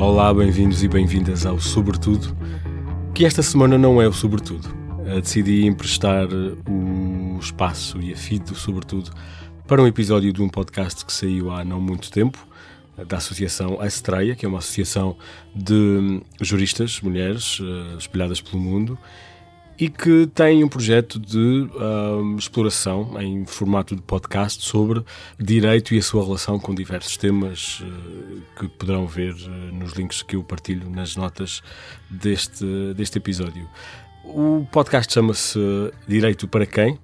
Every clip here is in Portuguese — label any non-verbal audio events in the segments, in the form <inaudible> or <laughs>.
Olá, bem-vindos e bem-vindas ao Sobretudo, que esta semana não é o Sobretudo. Decidi emprestar o espaço e a feed do Sobretudo para um episódio de um podcast que saiu há não muito tempo, da Associação Astreia, que é uma associação de juristas, mulheres, eh, espalhadas pelo mundo, e que tem um projeto de uh, exploração em formato de podcast sobre direito e a sua relação com diversos temas uh, que poderão ver uh, nos links que eu partilho nas notas deste, deste episódio. O podcast chama-se Direito para Quem?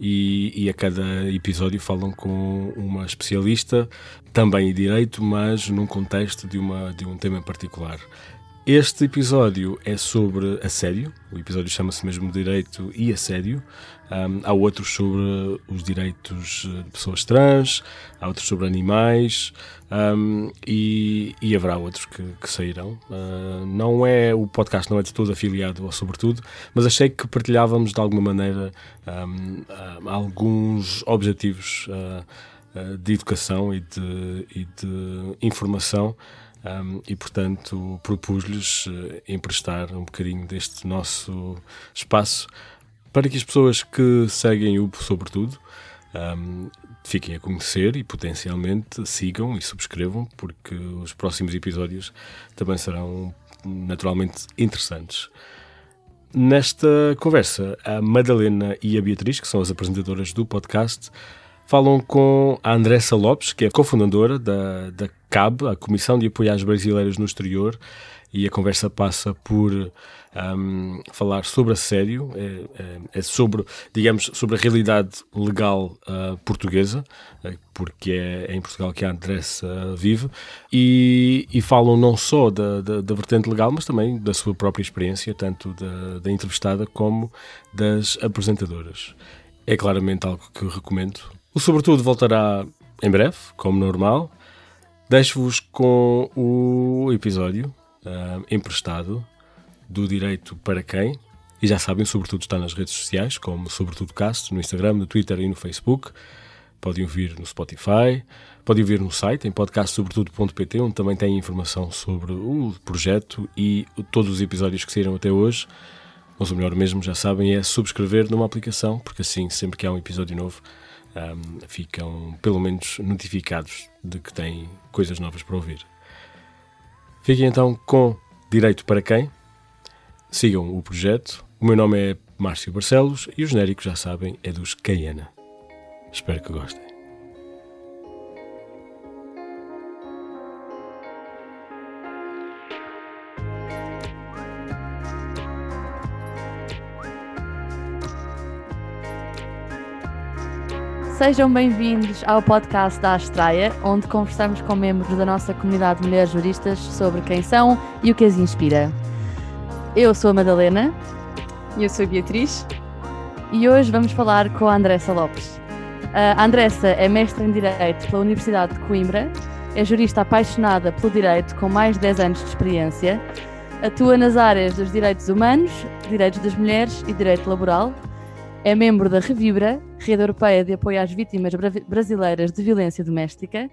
E, e, a cada episódio falam com uma especialista, também em direito, mas num contexto de, uma, de um tema em particular. Este episódio é sobre assédio, o episódio chama-se mesmo Direito e Assédio. Um, há outros sobre os direitos de pessoas trans, há outros sobre animais um, e, e, haverá outros que, que sairão. Uh, não é o podcast não é de todo afiliado ao Sobretudo, mas achei que partilhávamos de alguma maneira um, alguns objetivos uh, de educação e de, e de informação um, e, portanto, propus-lhes uh, emprestar um bocadinho deste nosso espaço para que as pessoas que seguem o Sobretudo um, fiquem a conhecer e potencialmente sigam e subscrevam, porque os próximos episódios também serão naturalmente interessantes. Nesta conversa, a Madalena e a Beatriz, que são as apresentadoras do podcast, falam com a Andressa Lopes, que é cofundadora da, da CAB, a Comissão de Apoio às Brasileiras no Exterior, e a conversa passa por um, falar sobre assédio, é, é, é, sobre, digamos, sobre a realidade legal uh, portuguesa, é, porque é, é, em Portugal que a Andressa vive, e, e falam não só da, da, da, vertente legal, mas também da sua própria experiência, tanto da, da entrevistada como das apresentadoras. É claramente algo que recomendo. O Sobretudo voltará em breve, como normal. Deixo-vos com o episódio uh, emprestado do Direito para Quem. E já sabem, sobretudo está nas redes sociais, como Sobretudo Cast, no Instagram, no Twitter e no Facebook. Podem ouvir no Spotify, podem ouvir no site, em podcastsobretudo.pt, onde também tem informação sobre o projeto e todos os episódios que saíram até hoje. Mas o melhor mesmo, já sabem, é subscrever numa aplicação, porque assim, sempre que há um episódio novo, um, ficam pelo menos notificados de que têm coisas novas para ouvir. Fiquem então com Direito para Quem? Sigam o projeto. O meu nome é Márcio Barcelos e o genérico, já sabem, é dos Caiana. Espero que gostem. Sejam bem-vindos ao podcast da Astraia, onde conversamos com membros da nossa comunidade de mulheres juristas sobre quem são e o que as inspira. Eu sou a Madalena. E eu sou a Beatriz. E hoje vamos falar com a Andressa Lopes. A Andressa é mestra em Direito pela Universidade de Coimbra, é jurista apaixonada pelo direito com mais de 10 anos de experiência, atua nas áreas dos direitos humanos, direitos das mulheres e direito laboral é membro da Revibra, Rede Europeia de Apoio às Vítimas Brasileiras de Violência Doméstica.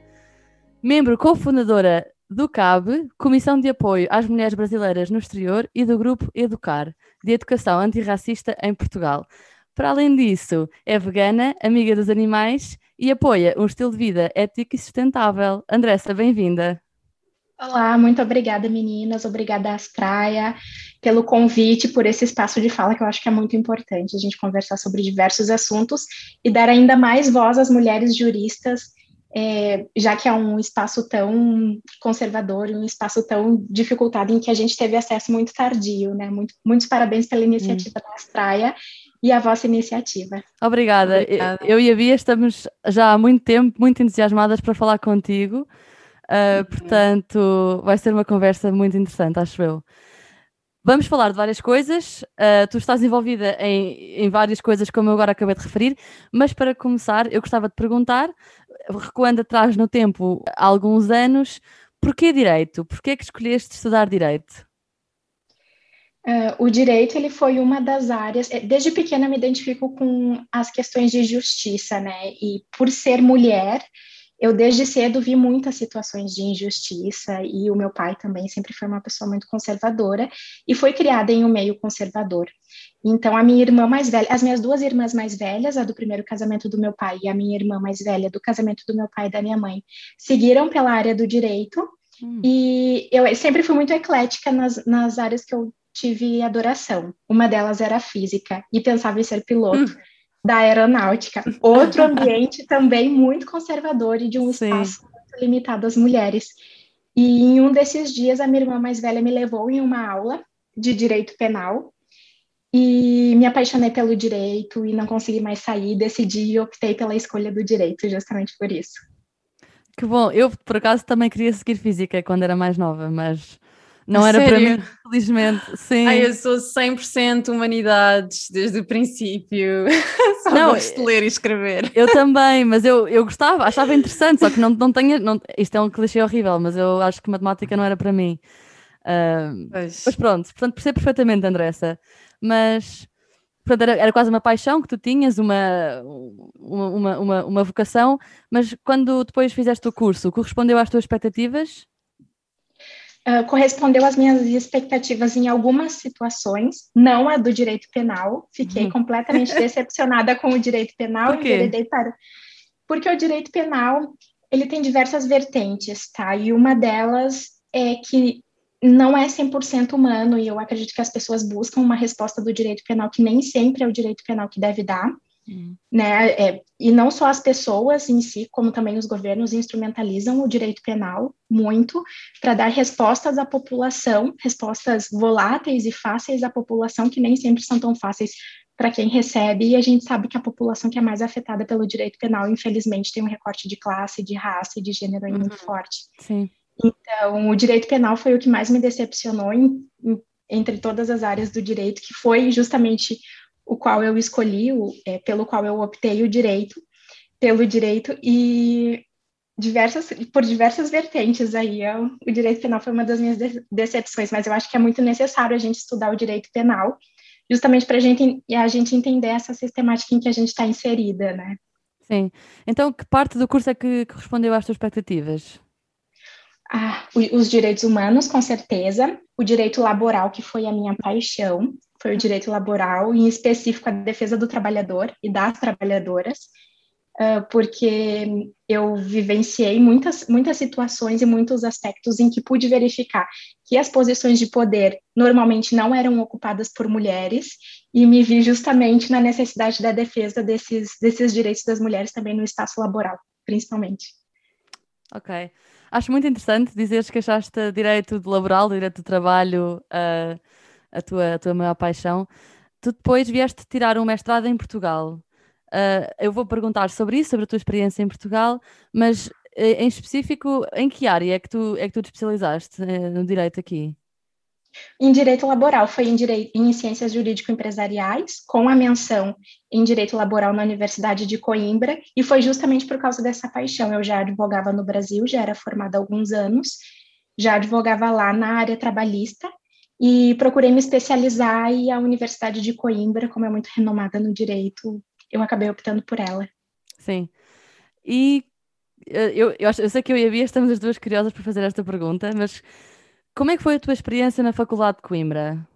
Membro cofundadora do CAB, Comissão de Apoio às Mulheres Brasileiras no Exterior, e do Grupo Educar, de Educação Antirracista em Portugal. Para além disso, é vegana, amiga dos animais e apoia um estilo de vida ético e sustentável. Andressa, bem-vinda. Olá, muito obrigada, meninas. Obrigada, Astraia, pelo convite, por esse espaço de fala que eu acho que é muito importante a gente conversar sobre diversos assuntos e dar ainda mais voz às mulheres juristas, é, já que é um espaço tão conservador, um espaço tão dificultado em que a gente teve acesso muito tardio, né? Muito, muitos parabéns pela iniciativa hum. da Astraia e a vossa iniciativa. Obrigada. Obrigada. Eu e a Bia estamos já há muito tempo muito entusiasmadas para falar contigo. Uh, portanto, vai ser uma conversa muito interessante, acho eu. Vamos falar de várias coisas. Uh, tu estás envolvida em, em, várias coisas, como eu agora acabei de referir, mas para começar, eu gostava de perguntar, recuando atrás no tempo há alguns anos, porquê direito? Porquê que escolheste estudar direito? Uh, o direito ele foi uma das áreas. Eh, desde pequena me identifico com as questões de justiça, né? E por ser mulher, eu desde cedo vi muitas situações de injustiça e o meu pai também sempre foi uma pessoa muito conservadora e foi criada em um meio conservador. Então, a minha irmã mais velha, as minhas duas irmãs mais velhas, a do primeiro casamento do meu pai e a minha irmã mais velha do casamento do meu pai e da minha mãe, seguiram pela área do direito hum. e eu sempre fui muito eclética nas, nas áreas que eu tive adoração. Uma delas era física e pensava em ser piloto. Hum da aeronáutica. Outro <laughs> ambiente também muito conservador e de um Sim. espaço muito limitado às mulheres. E em um desses dias, a minha irmã mais velha me levou em uma aula de direito penal e me apaixonei pelo direito e não consegui mais sair. Decidi e optei pela escolha do direito, justamente por isso. Que bom. Eu, por acaso, também queria seguir física quando era mais nova, mas não era Sério? para mim, felizmente. Sim. Ai, eu sou 100% humanidades desde o princípio. <laughs> Só não, gosto de ler e escrever. Eu também, mas eu, eu gostava, achava interessante, só que não, não tenho. Não, isto é um clichê horrível, mas eu acho que matemática não era para mim. Uh, mas pronto, portanto, percebo perfeitamente, Andressa. Mas portanto, era, era quase uma paixão que tu tinhas, uma, uma, uma, uma vocação, mas quando depois fizeste o curso, correspondeu às tuas expectativas? Uh, correspondeu às minhas expectativas em algumas situações, não a do direito penal. Fiquei uhum. completamente <laughs> decepcionada com o direito penal Por e para. Porque o direito penal ele tem diversas vertentes, tá? E uma delas é que não é 100% humano, e eu acredito que as pessoas buscam uma resposta do direito penal que nem sempre é o direito penal que deve dar. Hum. Né? É, e não só as pessoas em si, como também os governos instrumentalizam o direito penal muito para dar respostas à população, respostas voláteis e fáceis à população, que nem sempre são tão fáceis para quem recebe, e a gente sabe que a população que é mais afetada pelo direito penal, infelizmente, tem um recorte de classe, de raça e de gênero uhum. muito forte. Sim. Então, o direito penal foi o que mais me decepcionou em, em, entre todas as áreas do direito, que foi justamente o qual eu escolhi, o, é, pelo qual eu optei o direito, pelo direito e diversas, por diversas vertentes aí. Eu, o direito penal foi uma das minhas de decepções, mas eu acho que é muito necessário a gente estudar o direito penal, justamente para gente, a gente entender essa sistemática em que a gente está inserida, né? Sim. Então, que parte do curso é que correspondeu às tuas expectativas? Ah, os direitos humanos, com certeza. O direito laboral, que foi a minha paixão foi o direito laboral, em específico a defesa do trabalhador e das trabalhadoras, porque eu vivenciei muitas, muitas situações e muitos aspectos em que pude verificar que as posições de poder normalmente não eram ocupadas por mulheres e me vi justamente na necessidade da defesa desses, desses direitos das mulheres também no espaço laboral, principalmente. Ok. Acho muito interessante dizeres que achaste direito laboral, direito do trabalho, uh, a tua, a tua maior paixão. Tu depois vieste tirar um mestrado em Portugal. Uh, eu vou perguntar sobre isso, sobre a tua experiência em Portugal, mas eh, em específico, em que área é que tu, é que tu te especializaste eh, no direito aqui? Em direito laboral, foi em, direito, em ciências jurídico-empresariais, com a menção em direito laboral na Universidade de Coimbra, e foi justamente por causa dessa paixão. Eu já advogava no Brasil, já era formada há alguns anos, já advogava lá na área trabalhista, e procurei me especializar e a Universidade de Coimbra, como é muito renomada no direito, eu acabei optando por ela. Sim. E eh, eu, eu, acho, eu sei que eu e a Bia estamos as duas curiosas para fazer esta pergunta, mas como é que foi a tua experiência na Faculdade de Coimbra?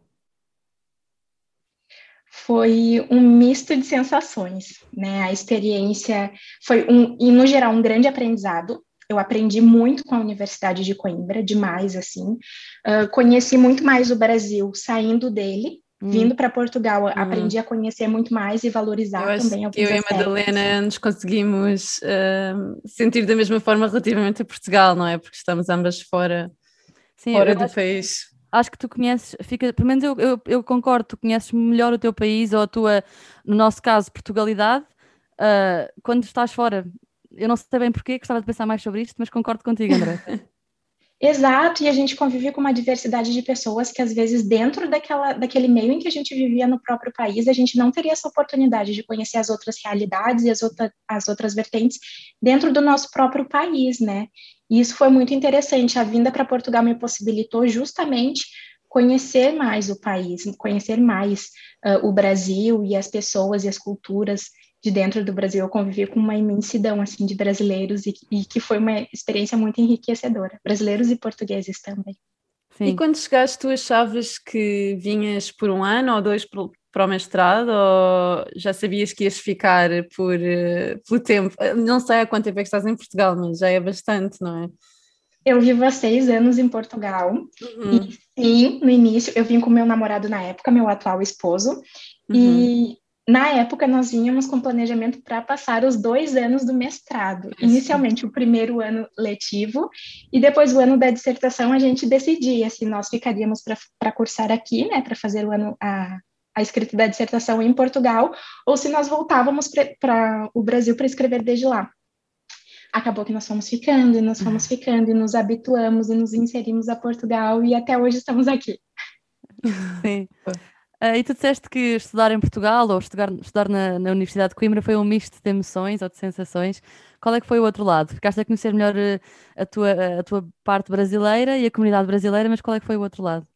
Foi um misto de sensações, né? A experiência foi um, e no geral um grande aprendizado, eu aprendi muito com a Universidade de Coimbra, demais, assim. Uh, conheci muito mais o Brasil saindo dele, hum. vindo para Portugal, hum. aprendi a conhecer muito mais e valorizar eu também alguns Eu e a Madalena nos conseguimos uh, sentir da mesma forma relativamente a Portugal, não é? Porque estamos ambas fora, Sim, fora do acho, país. Acho que tu conheces, fica, pelo menos eu, eu, eu, concordo, tu conheces melhor o teu país ou a tua, no nosso caso, Portugalidade, uh, quando estás fora eu não sei bem porquê, gostava de pensar mais sobre isto, mas concordo contigo, André. <laughs> Exato, e a gente convive com uma diversidade de pessoas que, às vezes, dentro daquela, daquele meio em que a gente vivia no próprio país, a gente não teria essa oportunidade de conhecer as outras realidades e as, outra, as outras vertentes dentro do nosso próprio país, né? E isso foi muito interessante. A vinda para Portugal me possibilitou justamente conhecer mais o país, conhecer mais uh, o Brasil e as pessoas e as culturas de dentro do Brasil, eu convivi com uma imensidão assim de brasileiros e, e que foi uma experiência muito enriquecedora. Brasileiros e portugueses também. Sim. E quando chegaste, tu achavas que vinhas por um ano ou dois para o mestrado ou já sabias que ias ficar por, uh, pelo tempo? Não sei há quanto tempo é que estás em Portugal, mas já é bastante, não é? Eu vivo há seis anos em Portugal. Uhum. E sim, no início, eu vim com meu namorado na época, meu atual esposo. Uhum. E na época, nós vínhamos com planejamento para passar os dois anos do mestrado. Inicialmente, o primeiro ano letivo, e depois o ano da dissertação, a gente decidia se nós ficaríamos para cursar aqui, né, para fazer o ano, a, a escrita da dissertação em Portugal, ou se nós voltávamos para o Brasil para escrever desde lá. Acabou que nós fomos ficando, e nós fomos ficando, e nos habituamos, e nos inserimos a Portugal, e até hoje estamos aqui. <laughs> Sim. Uh, e tu disseste que estudar em Portugal ou estudar, estudar na, na, Universidade de Coimbra foi um misto de emoções ou de sensações. Qual é que foi o outro lado? Ficaste a conhecer melhor uh, a, tua, a tua parte brasileira e a comunidade brasileira, mas qual é que foi o outro lado?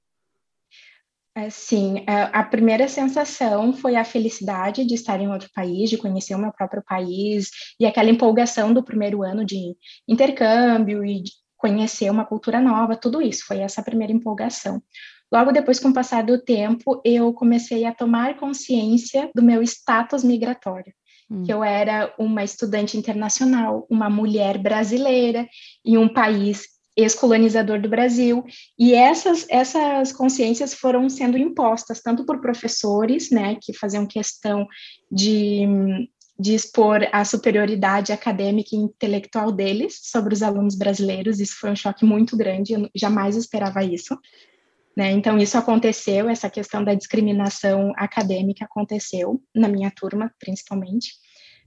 Uh, sim, a primeira sensação foi a felicidade de estar em outro país, de conhecer o meu próprio país e aquela empolgação do primeiro ano de intercâmbio e de conhecer uma cultura nova, tudo isso, foi essa primeira empolgação. Logo depois, com o passar do tempo, eu comecei a tomar consciência do meu status migratório, hum. que eu era uma estudante internacional, uma mulher brasileira em um país ex-colonizador do Brasil, e essas, essas consciências foram sendo impostas tanto por professores, né, que faziam questão de, de expor a superioridade acadêmica e intelectual deles sobre os alunos brasileiros, isso foi um choque muito grande, eu jamais esperava isso, né? Então, isso aconteceu, essa questão da discriminação acadêmica aconteceu na minha turma, principalmente.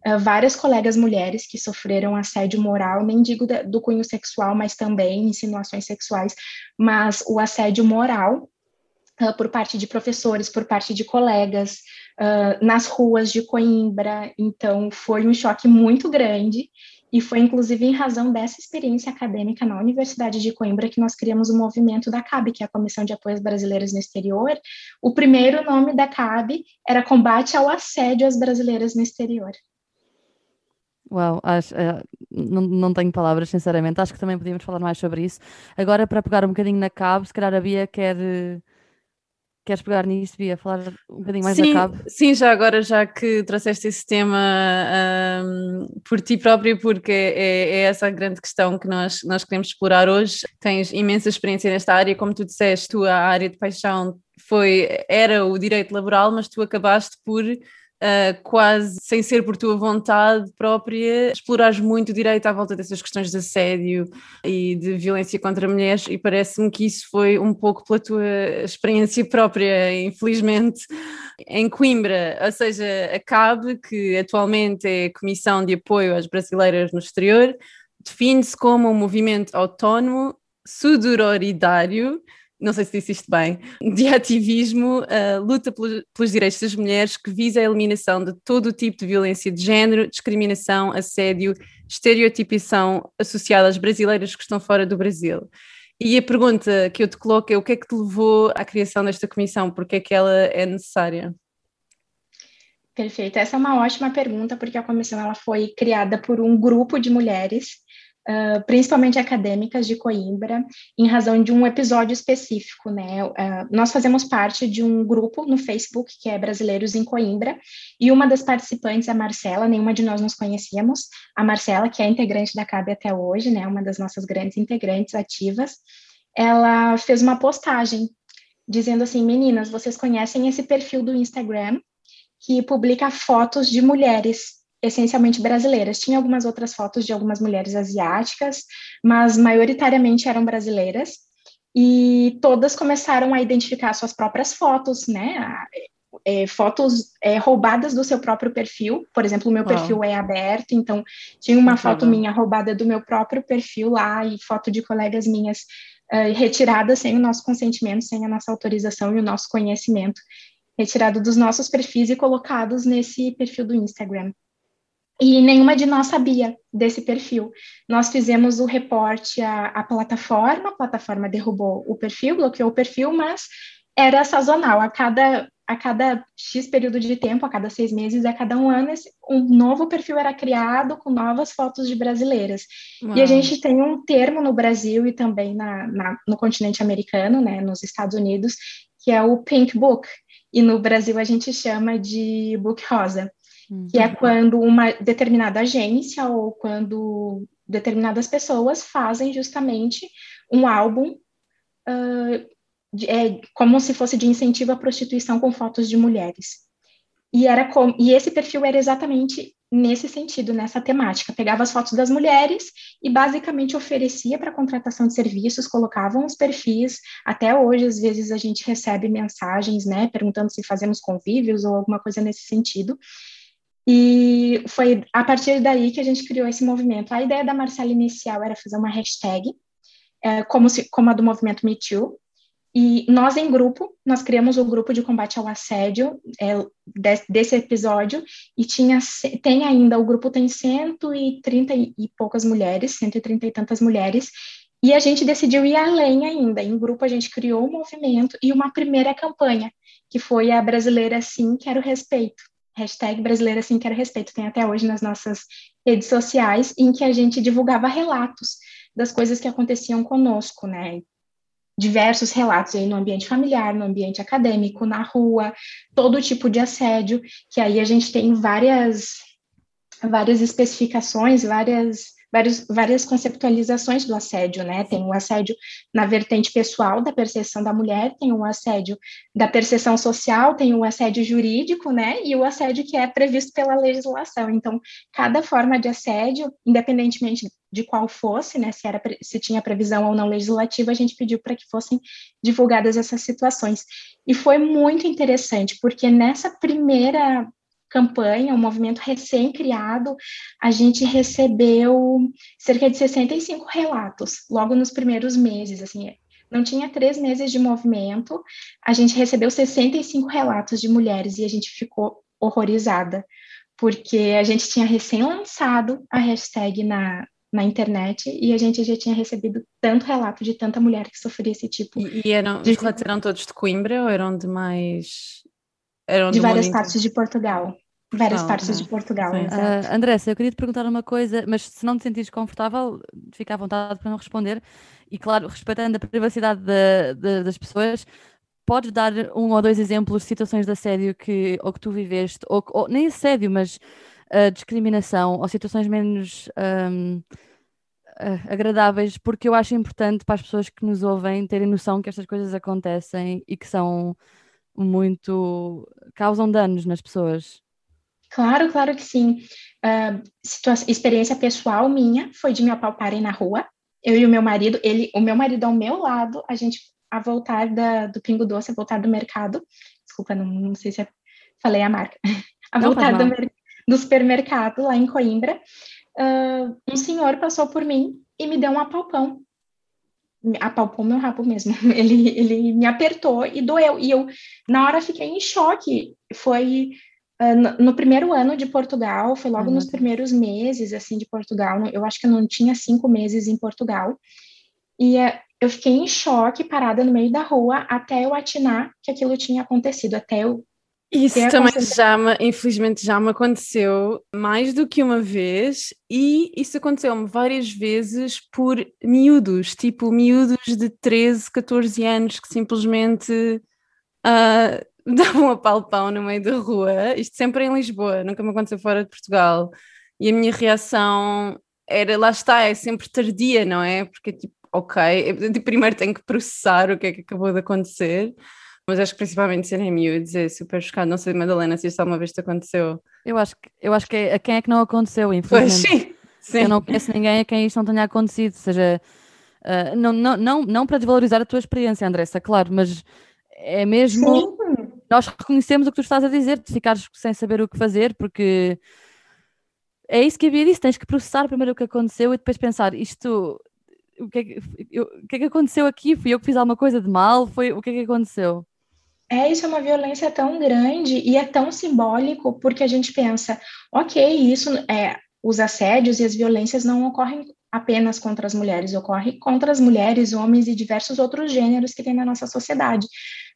Uh, várias colegas mulheres que sofreram assédio moral, nem digo da, do cunho sexual, mas também insinuações sexuais, mas o assédio moral uh, por parte de professores, por parte de colegas, uh, nas ruas de Coimbra. Então, foi um choque muito grande e foi inclusive em razão dessa experiência acadêmica na Universidade de Coimbra que nós criamos o movimento da CAB, que é a Comissão de Apoios Brasileiros no Exterior. O primeiro nome da CAB era Combate ao Assédio às Brasileiras no Exterior. Uau, acho, uh, não, não tenho palavras, sinceramente. Acho que também podíamos falar mais sobre isso. Agora, para pegar um bocadinho na CAB, se calhar a Bia quer. Uh Queres pegar nisso, Bia, falar um bocadinho mais sim, a cabo? Sim, já agora, já que trouxeste esse tema um, por ti próprio, porque é, é, essa a grande questão que nós, nós queremos explorar hoje. Tens imensa experiência nesta área, como tu disseste, tua área de paixão foi, era o direito laboral, mas tu acabaste por uh, quase sem ser por tua vontade própria, explorares muito direito à volta dessas questões de assédio e de violência contra mulheres, e parece-me que isso foi um pouco pela tua experiência <laughs> própria, infelizmente, em Coimbra, ou seja, a CAB, que atualmente é a Comissão de Apoio às Brasileiras no Exterior, define-se como um movimento autónomo, sudororidário, não sei se disse isto bem, de ativismo, luta pelos, direitos das mulheres que visa a eliminação de todo o tipo de violência de género, discriminação, assédio, estereotipação associada às brasileiras que estão fora do Brasil. E a pergunta que eu te coloco é o que é que te levou à criação desta comissão? Porque é que ela é necessária? Perfeito, essa é uma ótima pergunta, porque a comissão ela foi criada por um grupo de mulheres uh, principalmente acadêmicas de Coimbra, em razão de um episódio específico, né? Uh, nós fazemos parte de um grupo no Facebook que é Brasileiros em Coimbra, e uma das participantes, a Marcela, nenhuma de nós nos conhecíamos, a Marcela, que é integrante da CAB até hoje, né? Uma das nossas grandes integrantes ativas, ela fez uma postagem dizendo assim, meninas, vocês conhecem esse perfil do Instagram que publica fotos de mulheres essencialmente brasileiras. Tinha algumas outras fotos de algumas mulheres asiáticas, mas maioritariamente eram brasileiras. E todas começaram a identificar suas próprias fotos, né? É, fotos é, roubadas do seu próprio perfil. Por exemplo, o meu perfil oh. é aberto, então tinha uma foto minha roubada do meu próprio perfil lá e foto de colegas minhas uh, retirada sem o nosso consentimento, sem a nossa autorização e o nosso conhecimento, retirado dos nossos perfis e colocados nesse perfil do Instagram. E nenhuma de nós sabia desse perfil. Nós fizemos o reporte à, à, plataforma, a plataforma derrubou o perfil, bloqueou o perfil, mas era sazonal. A cada a cada X período de tempo, a cada seis meses, a cada um ano, um novo perfil era criado com novas fotos de brasileiras. Uau. E a gente tem um termo no Brasil e também na, na, no continente americano, né, nos Estados Unidos, que é o Pink Book. E no Brasil a gente chama de Book Rosa, uhum. que é quando uma determinada agência ou quando determinadas pessoas fazem justamente um álbum uh, é como se fosse de incentivo à prostituição com fotos de mulheres. E, era com, e esse perfil era exatamente nesse sentido, nessa temática. Pegava as fotos das mulheres e basicamente oferecia para contratação de serviços, colocavam os perfis. Até hoje, às vezes, a gente recebe mensagens, né, perguntando se fazemos convívios ou alguma coisa nesse sentido. E foi a partir daí que a gente criou esse movimento. A ideia da Marcela inicial era fazer uma hashtag, é, como, se, como a do movimento Me Too, e nós, em grupo, nós criamos o grupo de combate ao assédio é, desse episódio, e tinha, tem ainda, o grupo tem 130 e poucas mulheres, 130 e tantas mulheres, e a gente decidiu ir além ainda. Em grupo, a gente criou um movimento e uma primeira campanha, que foi a Brasileira Sim Quero Respeito. Hashtag Brasileira Sim Quero Respeito. Tem até hoje nas nossas redes sociais, em que a gente divulgava relatos das coisas que aconteciam conosco, né? diversos relatos aí no ambiente familiar, no ambiente acadêmico, na rua, todo tipo de assédio, que aí a gente tem várias várias especificações, várias várias, várias conceptualizações do assédio, né? Tem o assédio na vertente pessoal da percepção da mulher, tem o assédio da percepção social, tem o assédio jurídico, né? E o assédio que é previsto pela legislação. Então, cada forma de assédio, independentemente de qual fosse, né? Se, era, se tinha previsão ou não legislativa, a gente pediu para que fossem divulgadas essas situações. E foi muito interessante, porque nessa primeira campanha, um movimento recém-criado, a gente recebeu cerca de 65 relatos, logo nos primeiros meses, assim, não tinha três meses de movimento, a gente recebeu 65 relatos de mulheres e a gente ficou horrorizada, porque a gente tinha recém-lançado a hashtag na, na internet e a gente já tinha recebido tanto relato de tanta mulher que sofria esse tipo. E, e eram, de... os relatos eram todos de Coimbra ou eram de mais... Eram de várias partes de Portugal várias oh, partes de Portugal. Uh, Andressa, eu queria te perguntar uma coisa, mas se não te sentires confortável, fica à vontade para não responder. E claro, respeitando a privacidade de, de, das pessoas, podes dar um ou dois exemplos de situações de assédio que, ou que tu viveste, ou, ou nem assédio, mas uh, discriminação, ou situações menos um, uh, ah, agradáveis, porque eu acho importante para as pessoas que nos ouvem terem noção que estas coisas acontecem e que são muito. causam danos nas pessoas. Claro, claro que sim. Uh, experiência pessoal minha foi de me apalparem na rua. Eu e o meu marido, ele, o meu marido ao meu lado, a gente a voltar da, do Pingo Doce, a voltar do mercado. Desculpa, não, não sei se eu falei a marca. <laughs> A não, voltar do, do, supermercado lá em Coimbra, uh, um senhor passou por mim e me deu um apalpão. Apalpou meu rabo mesmo. <laughs> Ele, ele me apertou e doeu. E eu, na hora, fiquei em choque. Foi no, primeiro ano de Portugal, foi logo nos primeiros meses, assim, de Portugal, eu acho que eu não tinha cinco meses em Portugal, e uh, eu fiquei em choque, parada no meio da rua, até eu atinar que aquilo tinha acontecido, até eu isso também já me, infelizmente já me aconteceu mais do que uma vez e isso aconteceu-me várias vezes por miúdos, tipo miúdos de 13, 14 anos que simplesmente uh, <laughs> davam a palpão no meio da rua, isto sempre em Lisboa, nunca me aconteceu fora de Portugal. E a minha reação era, lá está, é sempre tardia, não é? Porque tipo, ok, eu, primeiro tenho que processar o que é que acabou de acontecer, mas acho que principalmente serem miúdos é super chocado. Não sei, Madalena, se isto alguma vez te aconteceu. Eu acho que, eu acho que é, a quem é que não aconteceu, infelizmente. Pois, sim, sim. Eu não conheço ninguém a quem isto não tenha acontecido, seja, uh, não, não, não, não para desvalorizar a tua experiência, Andressa, claro, mas é mesmo. Nós reconhecemos o que tu estás a dizer, de ficares sem saber o que fazer, porque é isso que havia disso, tens que processar primeiro o que aconteceu e depois pensar, isto, o que, é que, o que é que aconteceu aqui? Fui eu que fiz alguma coisa de mal? Foi, o que é que aconteceu? É, isso é uma violência tão grande e é tão simbólico, porque a gente pensa, ok, isso é, os assédios e as violências não ocorrem apenas contra as mulheres, ocorre contra as mulheres, homens e diversos outros gêneros que tem na nossa sociedade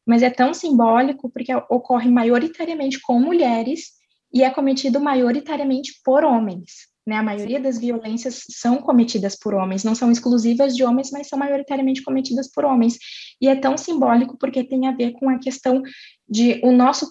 mas é tão simbólico porque ocorre maioritariamente com mulheres e é cometido maioritariamente por homens. Né? A maioria das violências são cometidas por homens, não são exclusivas de homens, mas são maioritariamente cometidas por homens. E é tão simbólico porque tem a ver com a questão de o nosso,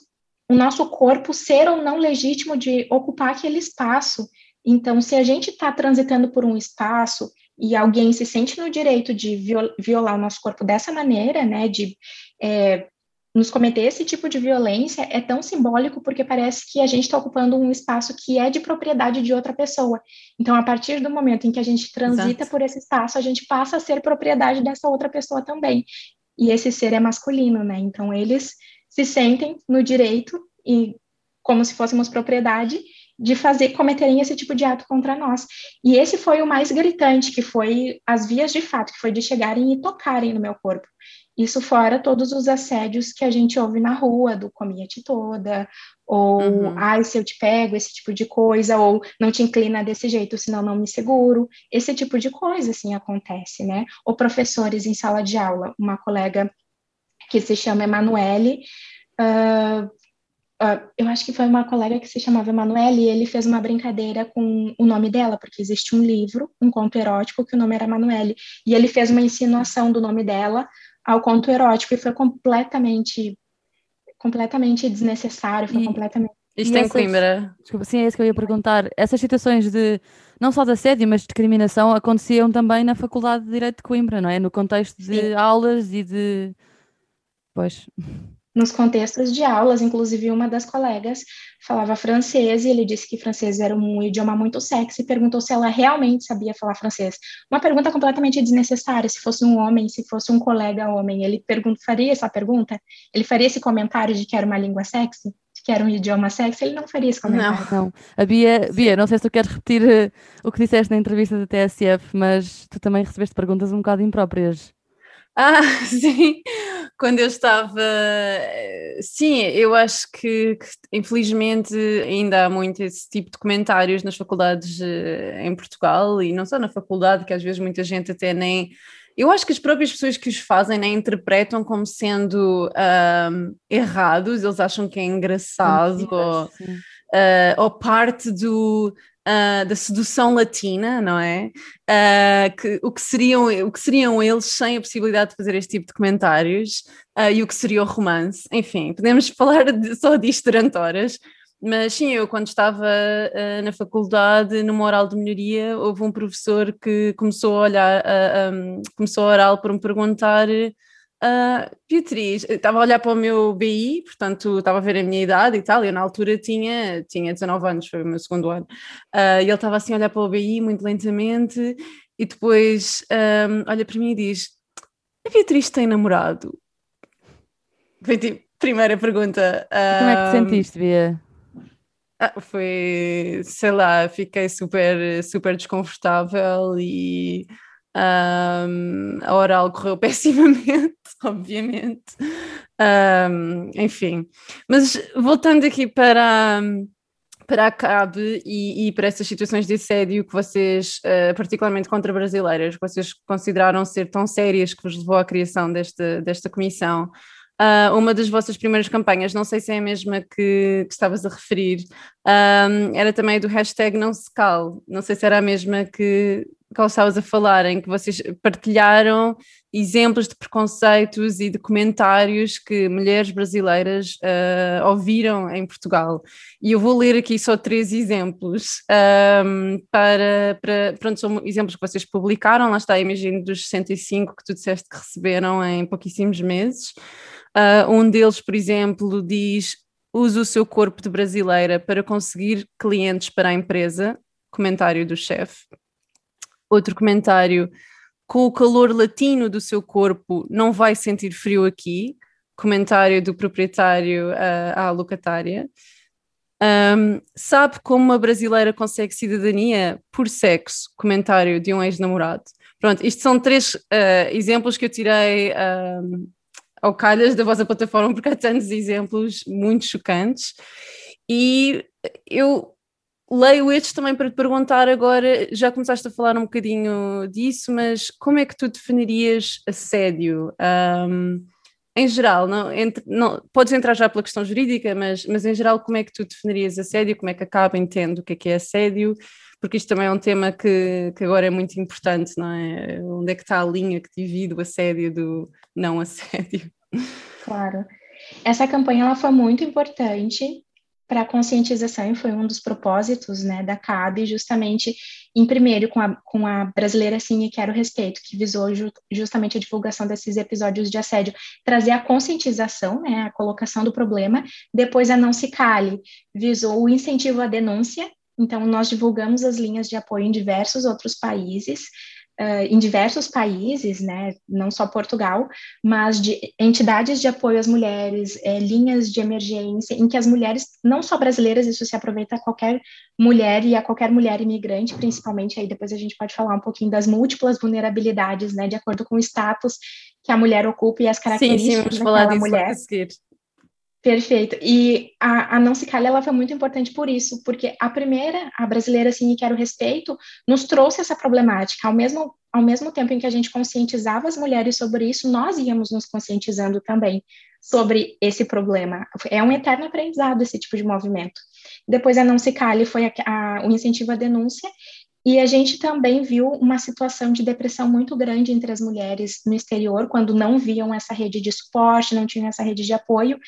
o nosso corpo ser ou não legítimo de ocupar aquele espaço. Então, se a gente está transitando por um espaço e alguém se sente no direito de violar o nosso corpo dessa maneira, né, de é, nos cometer esse tipo de violência é tão simbólico porque parece que a gente está ocupando um espaço que é de propriedade de outra pessoa. Então, a partir do momento em que a gente transita Exato. por esse espaço, a gente passa a ser propriedade dessa outra pessoa também. E esse ser é masculino, né? Então, eles se sentem no direito e como se fôssemos propriedade de fazer cometerem esse tipo de ato contra nós. E esse foi o mais gritante, que foi as vias de fato, que foi de chegarem e tocarem no meu corpo. Isso fora todos os assédios que a gente ouve na rua, do comia-te toda, ou uhum. ai, se eu te pego, esse tipo de coisa, ou não te inclina desse jeito, senão não me seguro. Esse tipo de coisa, assim, acontece, né? Ou professores em sala de aula. Uma colega que se chama Emanuele, uh, uh, eu acho que foi uma colega que se chamava Emanuele, e ele fez uma brincadeira com o nome dela, porque existe um livro, um conto erótico, que o nome era Emanuele, e ele fez uma insinuação do nome dela ao conto erótico e foi completamente completamente desnecessário, foi e, completamente isto em Coimbra. Desculpa, sim, é isso que eu ia perguntar. Essas situações de, não só de assédio, mas de discriminação, aconteciam também na Faculdade de Direito de Coimbra, não é? No contexto de sim. aulas e de. Pois nos contextos de aulas, inclusive uma das colegas falava francês e ele disse que francês era um idioma muito sexy e perguntou se ela realmente sabia falar francês. Uma pergunta completamente desnecessária, se fosse um homem, se fosse um colega homem, ele faria essa pergunta? Ele faria esse comentário de que era uma língua sexy? De que era um idioma sexy? Ele não faria esse comentário. Não, não. A Bia, Bia, não sei se tu queres repetir uh, o que disseste na entrevista da TSF, mas tu também recebeste perguntas um bocado impróprias. Ah, <laughs> sim, quando eu estava. Sim, eu acho que, que, infelizmente ainda há muito esse tipo de comentários nas faculdades eh, em Portugal e não só na faculdade, que às vezes muita gente até nem. Eu acho que as próprias pessoas que os fazem nem interpretam como sendo um, errados, eles acham que é engraçado sim, ou, uh, ou parte do uh, da sedução latina, não é? Uh, que, o, que seriam, o que seriam eles sem a possibilidade de fazer este tipo de comentários uh, e o que seria o romance. Enfim, podemos <laughs> falar de, só disto durante horas. Mas sim, eu quando estava uh, na faculdade, numa oral de melhoria, houve um professor que começou a olhar, uh, um, começou a oral por me perguntar Uh, Beatriz, estava a olhar para o meu BI, portanto estava a ver a minha idade e tal, eu na altura tinha, tinha 19 anos, foi o meu segundo ano, uh, e ele estava assim a olhar para o BI muito lentamente e depois um, olha para mim e diz: A Beatriz tem namorado? Foi tipo, primeira pergunta. Um, Como é que te sentiste, Bia? Ah, foi, sei lá, fiquei super, super desconfortável e um, a oral correu <laughs> pessimamente, obviamente. Um, enfim, mas voltando aqui para, para a CAB e, e, para essas situações de assédio que vocês, uh, particularmente contra brasileiras, que vocês consideraram ser tão sérias que vos levou à criação desta, desta comissão. Uh, uma das vossas primeiras campanhas, não sei se é a mesma que, que estavas a referir, um, era também do hashtag não se cale, não sei se era a mesma que, que estavas a falar, em que vocês partilharam exemplos de preconceitos e de comentários que mulheres brasileiras uh, ouviram em Portugal. E eu vou ler aqui só três exemplos um, para, para, pronto, são exemplos que vocês publicaram, lá está, imagino dos 65 que tu disseste que receberam em pouquíssimos meses. Uh, um deles, por exemplo, diz: use o seu corpo de brasileira para conseguir clientes para a empresa. Comentário do chefe. Outro comentário: com o calor latino do seu corpo, não vai sentir frio aqui. Comentário do proprietário uh, à locatária. Um, sabe como uma brasileira consegue cidadania? Por sexo. Comentário de um ex-namorado. Pronto, isto são três uh, exemplos que eu tirei ao calhas da vossa plataforma, porque há tantos exemplos muito chocantes. E eu leio estes também para te perguntar agora, já começaste a falar um bocadinho disso, mas como é que tu definirias assédio um, em geral, não, entre, não, podes entrar já pela questão jurídica, mas, mas em geral, como é que tu definirias assédio? Como é que acaba entendo o que é que é assédio? Porque isto também é um tema que, que agora é muito importante, não é? Onde é que está a linha que divide o assédio do não assédio? Claro. Essa campanha ela foi muito importante para a conscientização e foi um dos propósitos né, da CAB, justamente, em primeiro, com a, com a brasileira Sim e Quero Respeito, que visou ju, justamente a divulgação desses episódios de assédio, trazer a conscientização, né, a colocação do problema, depois a Não Se Cale, visou o incentivo à denúncia, então nós divulgamos as linhas de apoio em diversos outros países, uh, em diversos países, né, não só Portugal, mas de entidades de apoio às mulheres, é, linhas de emergência, em que as mulheres, não só brasileiras, isso se aproveita a qualquer mulher e a qualquer mulher imigrante, principalmente, aí depois a gente pode falar um pouquinho das múltiplas vulnerabilidades, né, de acordo com o status que a mulher ocupa e as características sim, sim, disso mulher. Perfeito. E a, a Não Se Calha, ela foi muito importante por isso, porque a primeira, a brasileira, assim, Quero Respeito, nos trouxe essa problemática. Ao mesmo, ao mesmo tempo em que a gente conscientizava as mulheres sobre isso, nós íamos nos conscientizando também sobre esse problema. É um eterno aprendizado esse tipo de movimento. Depois a Não Se Cale foi o incentivo à denúncia, e a gente também viu uma situação de depressão muito grande entre as mulheres no exterior, quando não viam essa rede de suporte, não tinham essa rede de apoio,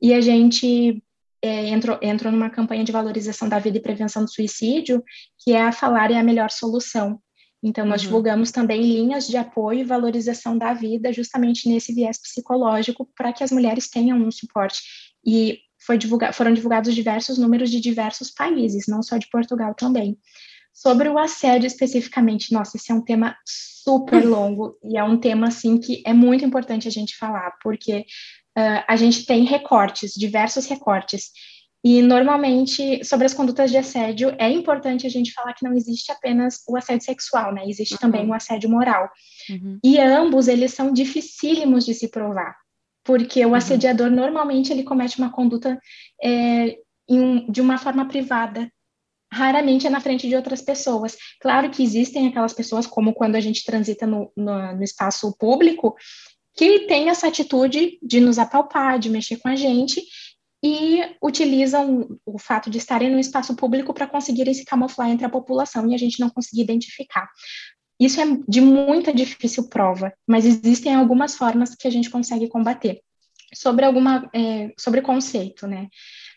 e a gente é, entrou, entrou numa campanha de valorização da vida e prevenção do suicídio, que é a Falar é a Melhor Solução. Então, nós uhum. divulgamos também linhas de apoio e valorização da vida, justamente nesse viés psicológico, para que as mulheres tenham um suporte. E foi divulga foram divulgados diversos números de diversos países, não só de Portugal também. Sobre o assédio especificamente, nossa, esse é um tema super <laughs> longo e é um tema assim que é muito importante a gente falar, porque uh, a gente tem recortes, diversos recortes. E normalmente, sobre as condutas de assédio, é importante a gente falar que não existe apenas o assédio sexual, né? Existe uhum. também o assédio moral. Uhum. E ambos, eles são dificílimos de se provar, porque o uhum. assediador, normalmente, ele comete uma conduta é, em, de uma forma privada, raramente é na frente de outras pessoas. Claro que existem aquelas pessoas, como quando a gente transita no, no, no espaço público, que tem essa atitude de nos apalpar, de mexer com a gente e utilizam o fato de estarem no espaço público para conseguirem se camuflar entre a população e a gente não conseguir identificar. Isso é de muita difícil prova, mas existem algumas formas que a gente consegue combater. Sobre alguma, é, sobre conceito, né?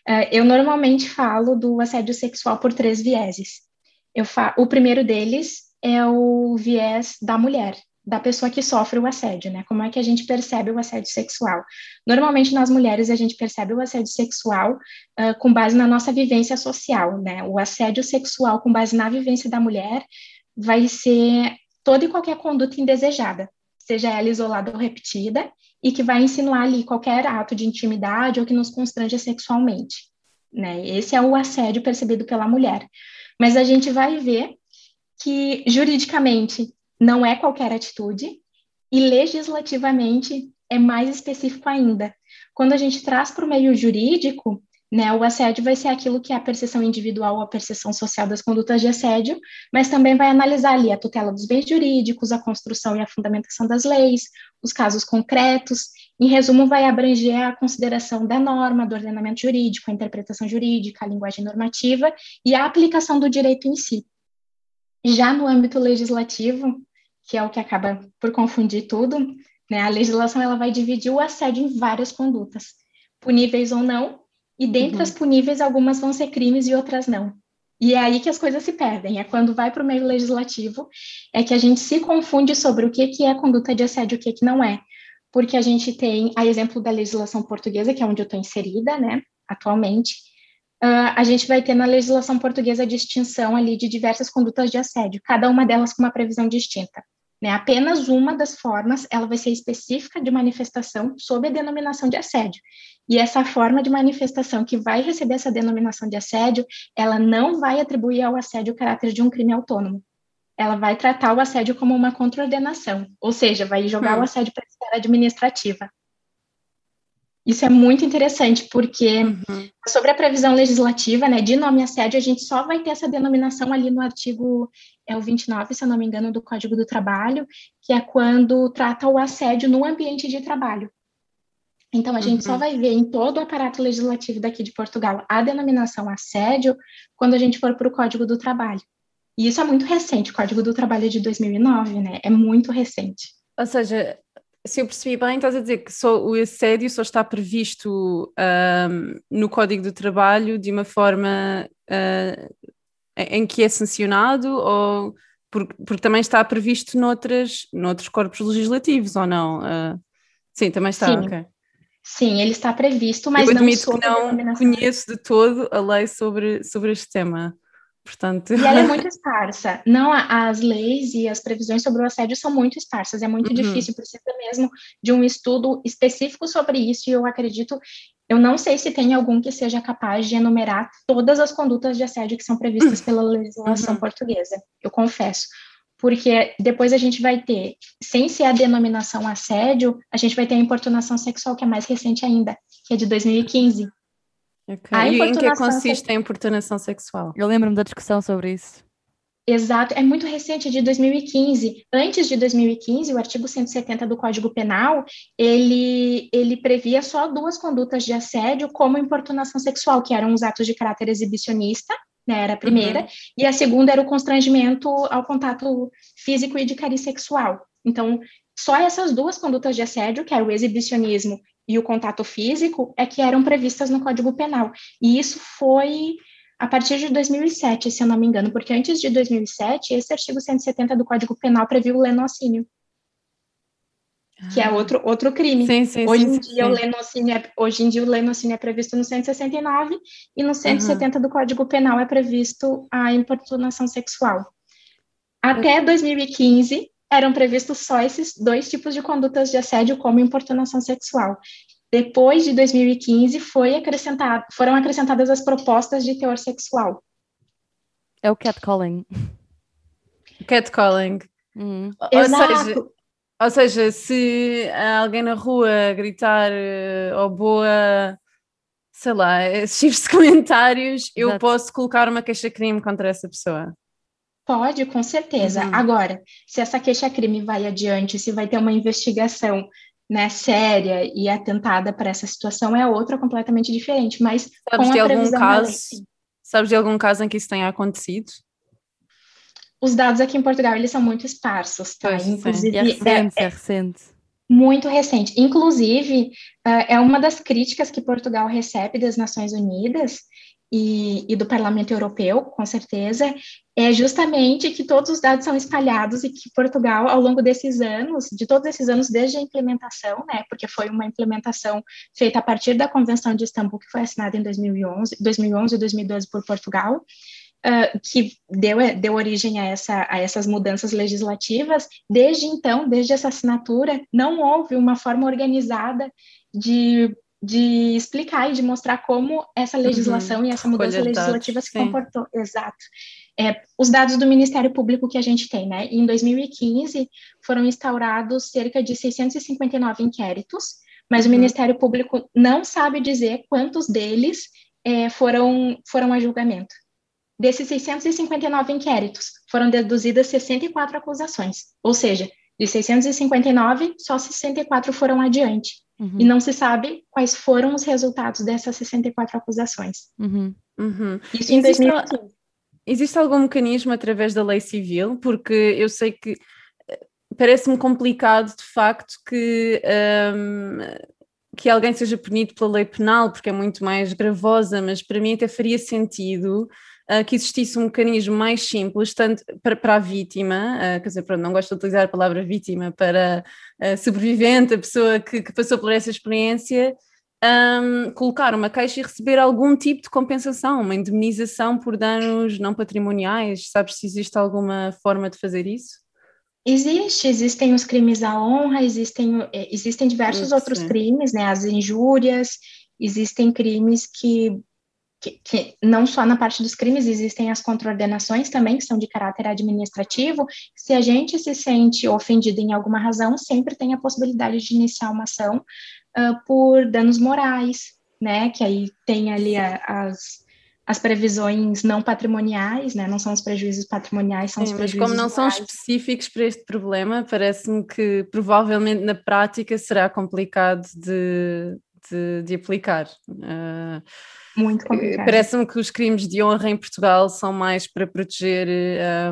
É, eu normalmente falo do assédio sexual por três vieses. Eu fa o primeiro deles é o viés da mulher, da pessoa que sofre o assédio, né? Como é que a gente percebe o assédio sexual? Normalmente, nas mulheres, a gente percebe o assédio sexual uh, com base na nossa vivência social, né? O assédio sexual com base na vivência da mulher vai ser toda e qualquer conduta indesejada, seja ela isolada ou repetida, e que vai insinuar ali qualquer ato de intimidade ou que nos constrange sexualmente, né? Esse é o assédio percebido pela mulher. Mas a gente vai ver que juridicamente não é qualquer atitude, e legislativamente é mais específico ainda. Quando a gente traz para o meio jurídico, né, o assédio vai ser aquilo que é a percepção individual ou a percepção social das condutas de assédio, mas também vai analisar ali a tutela dos bens jurídicos, a construção e a fundamentação das leis, os casos concretos. Em resumo, vai abranger a consideração da norma, do ordenamento jurídico, a interpretação jurídica, a linguagem normativa e a aplicação do direito em si. Já no âmbito legislativo, que é o que acaba por confundir tudo, né, a legislação ela vai dividir o assédio em várias condutas, puníveis ou não, e dentre uhum. as puníveis, algumas vão ser crimes e outras não. E é aí que as coisas se perdem, é quando vai para o meio legislativo, é que a gente se confunde sobre o que, que é conduta de assédio e o que, que não é. Porque a gente tem, a exemplo da legislação portuguesa, que é onde eu estou inserida, né, atualmente, uh, a gente vai ter na legislação portuguesa a distinção ali de diversas condutas de assédio, cada uma delas com uma previsão distinta. Né? Apenas uma das formas, ela vai ser específica de manifestação sob a denominação de assédio. E essa forma de manifestação que vai receber essa denominação de assédio, ela não vai atribuir ao assédio o caráter de um crime autônomo. Ela vai tratar o assédio como uma contraordenação, ou seja, vai jogar hum. o assédio para a esfera administrativa. Isso é muito interessante, porque uhum. sobre a previsão legislativa, né, de nome assédio, a gente só vai ter essa denominação ali no artigo é o 29, se eu não me engano, do Código do Trabalho, que é quando trata o assédio no ambiente de trabalho. Então, a gente uhum. só vai ver em todo o aparato legislativo daqui de Portugal a denominação assédio quando a gente for para o Código do Trabalho. E isso é muito recente, o Código do Trabalho é de 2009, né? É muito recente. Ou seja, se eu percebi bem, estás a dizer que só, o assédio só está previsto um, no Código do Trabalho de uma forma uh, em que é sancionado ou porque, porque, também está previsto noutras, noutros corpos legislativos, ou não? Uh, sim, também está, sim. ok. Sim, ele está previsto, mas eu não que não conheço de todo a lei sobre, sobre este tema. Portanto... E ela é muito <laughs> esparsa. Não, as leis e as previsões sobre o assédio são muito esparsas. É muito uhum. difícil, precisa mesmo de um estudo específico sobre isso. E eu acredito, eu não sei se tem algum que seja capaz de enumerar todas as condutas de assédio que são previstas pela legislação uhum. portuguesa. Eu confesso. Porque depois a gente vai ter, sem ser a denominação assédio, a gente vai ter a importunação sexual, que é mais recente ainda, que é de 2015. Okay. E em que consiste a importunação sexual? Eu lembro-me da discussão sobre isso. Exato, é muito recente, é de 2015. Antes de 2015, o artigo 170 do Código Penal, ele, ele previa só duas condutas de assédio como importunação sexual, que eram os atos de caráter exibicionista, né, era a primeira, uhum. e a segunda era o constrangimento ao contato físico e de cariz sexual. Então, só essas duas condutas de assédio, que era o exibicionismo e o contato físico é que eram previstas no Código Penal. E isso foi a partir de 2007, se eu não me engano, porque antes de 2007, esse artigo 170 do Código Penal previu o lenocínio, ah. que é ah. outro, outro crime. Sim, sim, hoje, sim, em dia, O lenocínio é, hoje em dia o lenocínio é previsto no 169 e no 170 uhum. do Código Penal é previsto a importunação sexual. Até 2015, eram previstos só esses dois tipos de condutas de assédio como importunação sexual. Depois de 2015, foi acrescentado, foram acrescentadas as propostas de teor sexual. É o catcalling. Catcalling. Hum. Ou, seja, ou seja, se alguém na rua gritar oh, boa, sei lá, esses tipos de <laughs> comentários, Exato. eu posso colocar uma queixa-crime contra essa pessoa. Pode, com certeza. Uhum. Agora, se essa queixa-crime vai adiante, se vai ter uma investigação né, séria e atentada para essa situação, é outra completamente diferente. Mas sabes de algum caso? Lei, sabes de algum caso em que isso tenha acontecido? Os dados aqui em Portugal eles são muito esparsos, tá? Pois, Inclusive, é recente, é, é recente. Muito recente. Inclusive, uh, é uma das críticas que Portugal recebe das Nações Unidas e, e, do Parlamento Europeu, com certeza, é justamente que todos os dados são espalhados e que Portugal, ao longo desses anos, de todos esses anos, desde a implementação, né, porque foi uma implementação feita a partir da Convenção de Istambul, que foi assinada em 2011, 2011 e 2012 por Portugal, uh, que deu, deu origem a, essa, a essas mudanças legislativas, desde então, desde essa assinatura, não houve uma forma organizada de de explicar e de mostrar como essa legislação uhum. e essa mudança legislativa se comportou. Exato. É, os dados do Ministério Público que a gente tem, né? Em 2015 foram instaurados cerca de 659 inquéritos, mas uhum. o Ministério Público não sabe dizer quantos deles é, foram, foram a julgamento. Desses 659 inquéritos, foram deduzidas 64 acusações, ou seja, de 659, só 64 foram adiante. Uhum. E não se sabe quais foram os resultados dessas 64 acusações. Uhum. Uhum. Isso em existe, 2015. Existe algum mecanismo através da lei civil? Porque eu sei que eh, parece-me complicado, de facto, que, um, que alguém seja punido pela lei penal, porque é muito mais gravosa, mas para mim até faria sentido uh, que existisse um mecanismo mais simples, tanto para, para a vítima, uh, quer dizer, pronto, não gosto de utilizar a palavra vítima, para a sobrevivente, a pessoa que, que passou por essa experiência, um, colocar uma queixa e receber algum tipo de compensação, uma indemnização por danos não patrimoniais. Sabes se existe alguma forma de fazer isso? Existe, existem os crimes à honra, existem, eh, existem diversos outros crimes, né? As injúrias, existem crimes que que, que, não só na parte dos crimes, existem as contraordenações também, que são de caráter administrativo. Se a gente se sente ofendido em alguma razão, sempre tem a possibilidade de iniciar uma ação uh, por danos morais, né? Que aí tem ali a, as, as previsões não patrimoniais, né? Não são os prejuízos patrimoniais, são Sim, os prejuízos. Mas como não morais. são específicos para este problema, parece-me que provavelmente na prática será complicado de, de, de aplicar. Uh, Muito complicado. Parece-me que os crimes de honra em Portugal são mais para proteger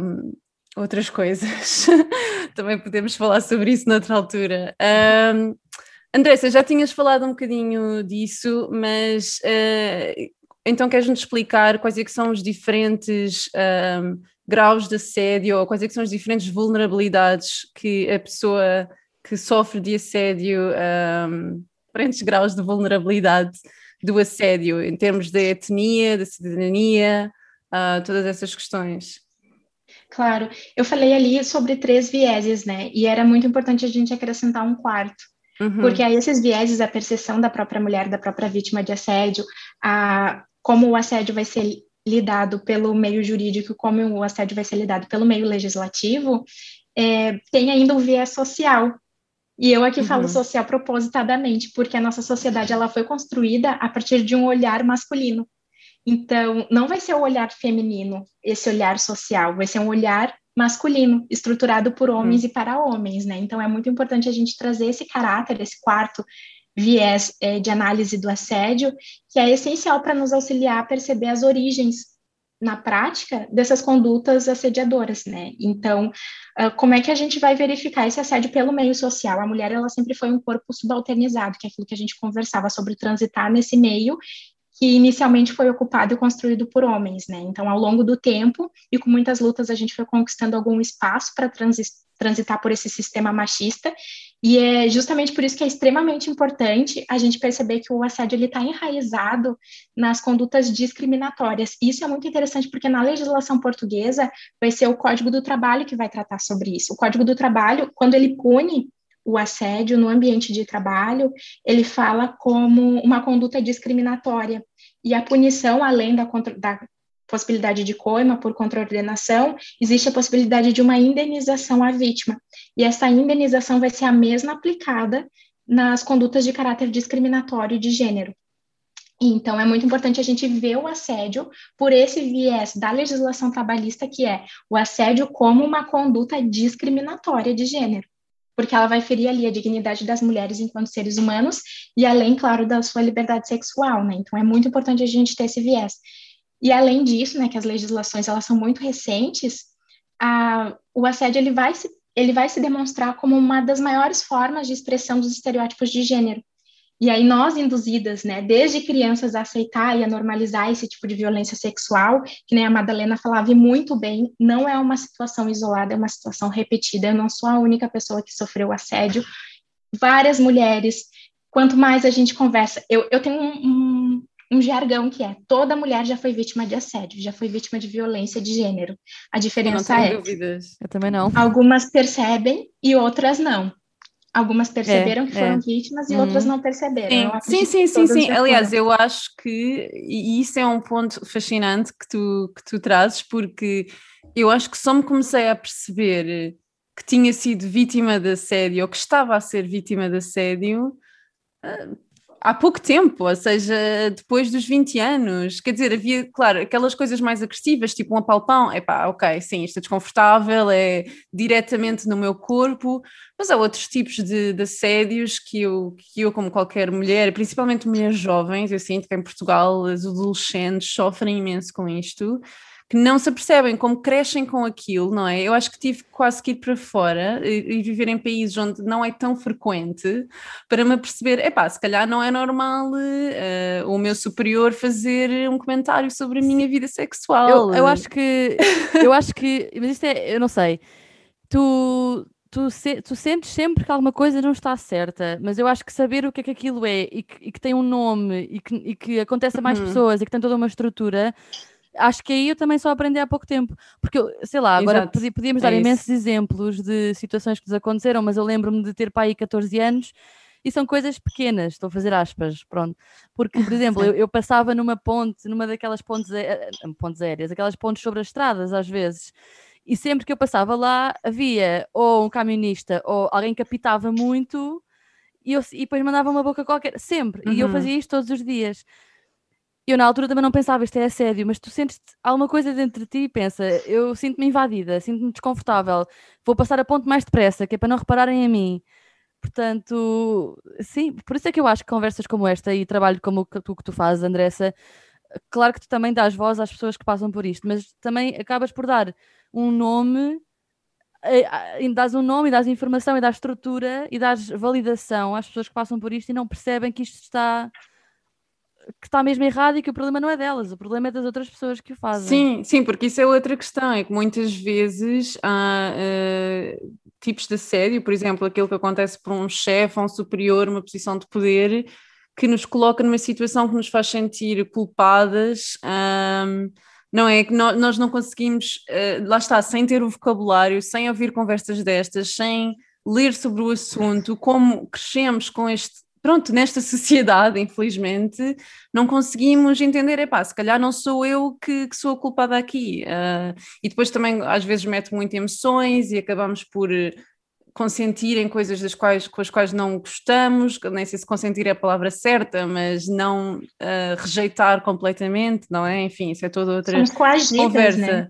um, outras coisas. <laughs> Também podemos falar sobre isso noutra altura. Um, Andressa, já tinhas falado um bocadinho disso, mas uh, então queres-nos explicar quais é que são os diferentes um, graus de assédio ou quais é que são as diferentes vulnerabilidades que a pessoa que sofre de assédio, um, diferentes graus de vulnerabilidade do assédio, em termos da etnia, da cidadania, uh, todas essas questões. Claro, eu falei ali sobre três vieses, né? E era muito importante a gente acrescentar um quarto, Uhum. Porque aí esses vieses, a percepção da própria mulher, da própria vítima de assédio, a, como o assédio vai ser lidado pelo meio jurídico, como o assédio vai ser lidado pelo meio legislativo, é, tem ainda um viés social. E eu aqui uhum. falo social propositadamente, porque a nossa sociedade ela foi construída a partir de um olhar masculino. Então, não vai ser o olhar feminino, esse olhar social, vai ser um olhar masculino, estruturado por homens hum. e para homens, né? Então é muito importante a gente trazer esse caráter, esse quarto viés é, de análise do assédio, que é essencial para nos auxiliar a perceber as origens na prática dessas condutas assediadoras, né? Então, como é que a gente vai verificar esse assédio pelo meio social? A mulher, ela sempre foi um corpo subalternizado, que é aquilo que a gente conversava sobre transitar nesse meio que inicialmente foi ocupado e construído por homens, né? Então, ao longo do tempo e com muitas lutas, a gente foi conquistando algum espaço para transitar por esse sistema machista, e é justamente por isso que é extremamente importante a gente perceber que o assédio está enraizado nas condutas discriminatórias. Isso é muito interessante porque na legislação portuguesa vai ser o Código do Trabalho que vai tratar sobre isso. O Código do Trabalho, quando ele pune o assédio no ambiente de trabalho, ele fala como uma conduta discriminatória. E a punição, além da, da possibilidade de coima por contraordenação, existe a possibilidade de uma indenização à vítima. E essa indenização vai ser a mesma aplicada nas condutas de caráter discriminatório de gênero. Então, é muito importante a gente ver o assédio por esse viés da legislação trabalhista, que é o assédio como uma conduta discriminatória de gênero porque ela vai ferir ali a dignidade das mulheres enquanto seres humanos e além, claro, da sua liberdade sexual, né? Então é muito importante a gente ter esse viés. E além disso, né, que as legislações elas são muito recentes, a, o assédio ele vai se ele vai se demonstrar como uma das maiores formas de expressão dos estereótipos de gênero. E aí nós induzidas, né, desde crianças a aceitar e a normalizar esse tipo de violência sexual, que nem a Madalena falava muito bem, não é uma situação isolada, é uma situação repetida. Eu não sou a única pessoa que sofreu assédio. Várias mulheres. Quanto mais a gente conversa, eu, eu tenho um, um, um jargão que é: toda mulher já foi vítima de assédio, já foi vítima de violência de gênero. A diferença é. Dúvidas. Eu também não. Algumas percebem e outras não. Algumas perceberam é, que foram é. vítimas e uhum. outras não perceberam. Sim, sim, sim, sim, sim. Aliás, eu acho que e isso é um ponto fascinante que tu, que tu trazes, porque eu acho que só me comecei a perceber que tinha sido vítima de assédio ou que estava a ser vítima de assédio ah, há pouco tempo, ou seja, depois dos 20 anos. Quer dizer, havia, claro, aquelas coisas mais agressivas, tipo um apalpão, é pá, ok, sim, isto é desconfortável, é diretamente no meu corpo, mas há outros tipos de, de assédios que eu, que eu, como qualquer mulher, principalmente mulheres jovens, eu sinto que em Portugal as adolescentes sofrem imenso com isto que não se apercebem como crescem com aquilo, não é? Eu acho que tive quase que ir para fora e, e viver em países onde não é tão frequente para me perceber, epá, se calhar não é normal uh, o meu superior fazer um comentário sobre a minha vida sexual. Eu, eu acho que, eu acho que, mas isto é, eu não sei, tu, tu, se, tu, sentes sempre que alguma coisa não está certa, mas eu acho que saber o que é que aquilo é e que, e que tem um nome e que, e que acontece a mais uhum. pessoas e que tem toda uma estrutura acho que aí eu também só aprendi há pouco tempo. Porque, sei lá, agora podíamos é dar imensos exemplos de situações que nos aconteceram, mas eu lembro-me de ter pai aí 14 anos e são coisas pequenas, estou a fazer aspas, pronto. Porque, por <laughs> exemplo, eu, eu, passava numa ponte, numa daquelas pontes, pontes aéreas, aquelas pontes sobre as estradas, às vezes, e sempre que eu passava lá, havia ou um camionista ou alguém que apitava muito e, eu, e depois mandava uma boca qualquer, sempre, uhum. e eu uhum. fazia isto todos os dias. Eu na altura também não pensava isto é assédio, mas tu sentes alguma coisa dentro de ti e pensa, eu sinto-me invadida, sinto-me desconfortável, vou passar a ponto mais depressa, que é para não repararem em mim. Portanto, sim, por isso é que eu acho que conversas como esta e trabalho como o que tu, que tu fazes, Andressa, claro que tu também dás voz às pessoas que passam por isto, mas também acabas por dar um nome, eh, dás um nome e dás informação e dás estrutura e dás validação às pessoas que passam por isto e não percebem que isto está que está mesmo errado e que o problema não é delas, o problema é das outras pessoas que o fazem. Sim, sim, porque isso é outra questão, é que muitas vezes há uh, tipos de assédio, por exemplo, aquilo que acontece por um chefe um superior, uma posição de poder, que nos coloca numa situação que nos faz sentir culpadas. Um, não é que nós não conseguimos, uh, lá está, sem ter o vocabulário, sem ouvir conversas destas, sem ler sobre o assunto, como crescemos com este pronto, nesta sociedade, infelizmente, não conseguimos entender, é pá, se calhar não sou eu que, que sou a culpada aqui. Uh, e depois também às vezes mete muito emoções e acabamos por eh, consentir em coisas das quais, com as quais não gostamos, nem sei se consentir é a palavra certa, mas não uh, rejeitar completamente, não é? Enfim, isso é toda outra conversa. Né?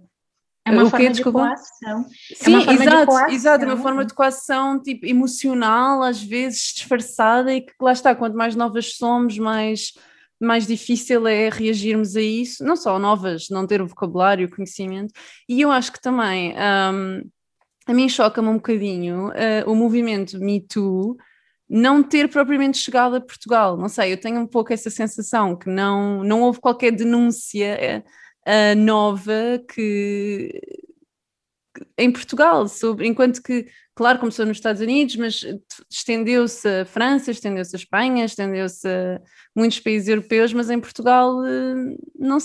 É uma o forma de coação. Sim, é exato, de coação. exato, é uma forma de coação tipo, emocional, às vezes disfarçada, e que lá está, quanto mais novas somos, mais, mais difícil é reagirmos a isso, não só novas, não ter o vocabulário, o conhecimento, e eu acho que também um, a mim choca-me um bocadinho uh, o movimento Me Too não ter propriamente chegado a Portugal, não sei, eu tenho um pouco essa sensação que não, não houve qualquer denúncia. É, uh, nova que em Portugal, sobre, enquanto que, claro, começou nos Estados Unidos, mas estendeu-se a França, estendeu-se a Espanha, estendeu-se a muitos países europeus, mas em Portugal eh, não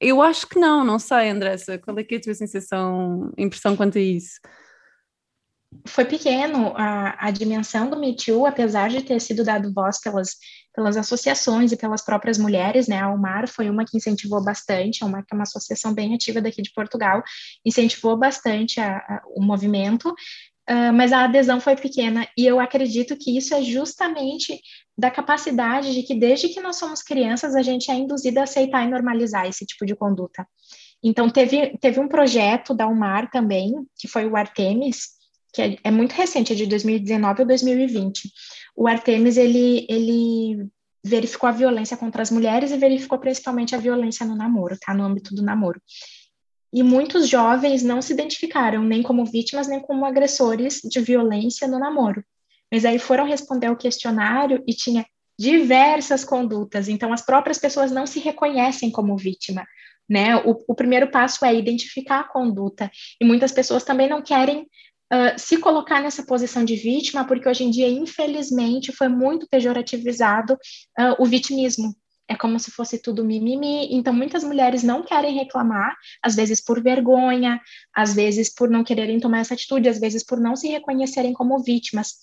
eu acho que não, não sei, Andressa, qual é, que é a tua sensação, impressão quanto a isso? Foi pequeno a, a dimensão do Me Too, apesar de ter sido dado voz pelas, pelas associações e pelas próprias mulheres, né? A Almar foi uma que incentivou bastante, a Almar que é uma associação bem ativa daqui de Portugal, incentivou bastante a, a, o movimento, uh, mas a adesão foi pequena, e eu acredito que isso é justamente da capacidade de que desde que nós somos crianças, a gente é induzida a aceitar e normalizar esse tipo de conduta. Então, teve, teve um projeto da Almar também, que foi o Artemis, que é, é, muito recente, é de 2019 ou 2020. O Artemis, ele, ele verificou a violência contra as mulheres e verificou principalmente a violência no namoro, tá? No âmbito do namoro. E muitos jovens não se identificaram nem como vítimas, nem como agressores de violência no namoro. Mas aí foram responder o questionário e tinha diversas condutas, então as próprias pessoas não se reconhecem como vítima, né? O, o primeiro passo é identificar a conduta, e muitas pessoas também não querem se colocar nessa posição de vítima, porque hoje em dia, infelizmente, foi muito pejorativizado uh, o vitimismo. É como se fosse tudo mimimi. Então, muitas mulheres não querem reclamar, às vezes por vergonha, às vezes por não quererem tomar essa atitude, às vezes por não se reconhecerem como vítimas.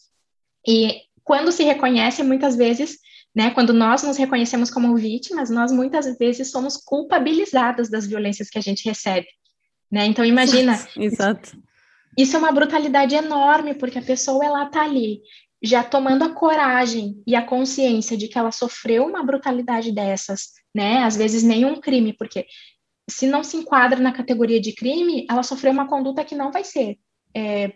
E quando se reconhecem, muitas vezes né? Quando nós nos reconhecemos como vítimas, nós muitas vezes somos culpabilizadas das violências que a gente recebe, né? Então imagina, exato. Isso é uma brutalidade enorme, porque a pessoa ela tá ali já tomando a coragem e a consciência de que ela sofreu uma brutalidade dessas, né? Às vezes nenhum crime, porque se não se enquadra na categoria de crime, ela sofreu uma conduta que não vai ser é,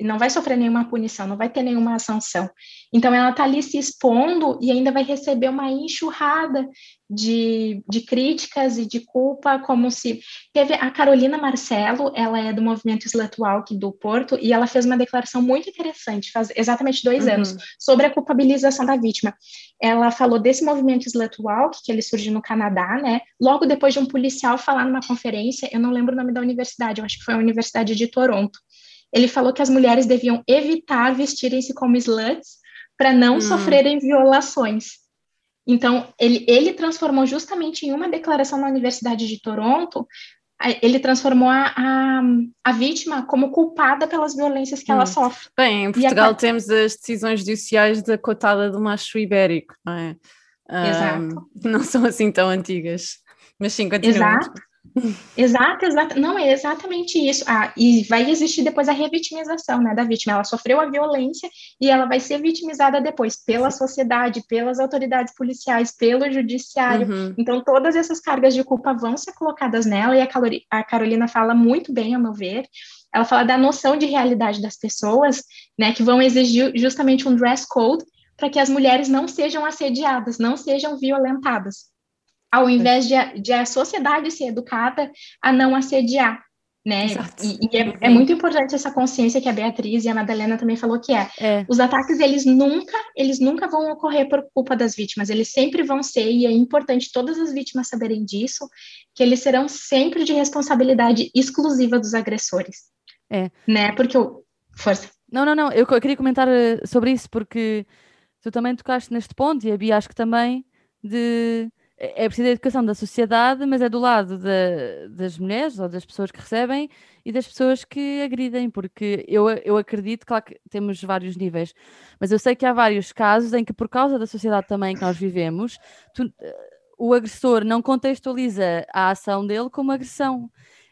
não vai sofrer nenhuma punição, não vai ter nenhuma sanção. Então, ela está ali se expondo e ainda vai receber uma enxurrada de, de críticas e de culpa, como se. Teve a Carolina Marcelo, ela é do movimento Slut Walk do Porto, e ela fez uma declaração muito interessante, faz exatamente dois uhum. anos, sobre a culpabilização da vítima. Ela falou desse movimento Slut Walk, que ele surgiu no Canadá, né? Logo depois de um policial falar numa conferência, eu não lembro o nome da universidade, eu acho que foi a Universidade de Toronto ele falou que as mulheres deviam evitar vestirem-se como sluts para não hum. sofrerem violações. Então, ele, ele transformou justamente em uma declaração na Universidade de Toronto, ele transformou a, a, a vítima como culpada pelas violências que hum. ela sofre. Bem, em Portugal a... temos as decisões judiciais da cotada do macho ibérico, não é? Exato. Um, <laughs> não são assim tão antigas. Mas sim, continua. Exato. Exato, exato. Não, é exatamente isso. Ah, e vai existir depois a revitimização né, da vítima. Ela sofreu a violência e ela vai ser vitimizada depois pela sociedade, pelas autoridades policiais, pelo judiciário. Uhum. Então, todas essas cargas de culpa vão ser colocadas nela, e a Carolina fala muito bem, ao meu ver. Ela fala da noção de realidade das pessoas, né, que vão exigir justamente um dress code para que as mulheres não sejam assediadas, não sejam violentadas ao invés de, de a sociedade ser educada a não assediar, né? E, e é, é, muito importante essa consciência que a Beatriz e a Madalena também falou que é, é, os ataques eles nunca eles nunca vão ocorrer por culpa das vítimas, eles sempre vão ser e é importante todas as vítimas saberem disso, que eles serão sempre de responsabilidade exclusiva dos agressores. É. Né? Porque eu força. Não, não, não, eu, eu queria comentar eh, sobre isso porque tu também tocaste neste ponto e a Bia acho que também de é, é preciso a educação da sociedade, mas é do lado da, das mulheres ou das pessoas que recebem e das pessoas que agridem, porque eu, eu acredito, claro que temos vários níveis, mas eu sei que há vários casos em que, por causa da sociedade também que nós vivemos, tu, o agressor não contextualiza a ação dele como agressão.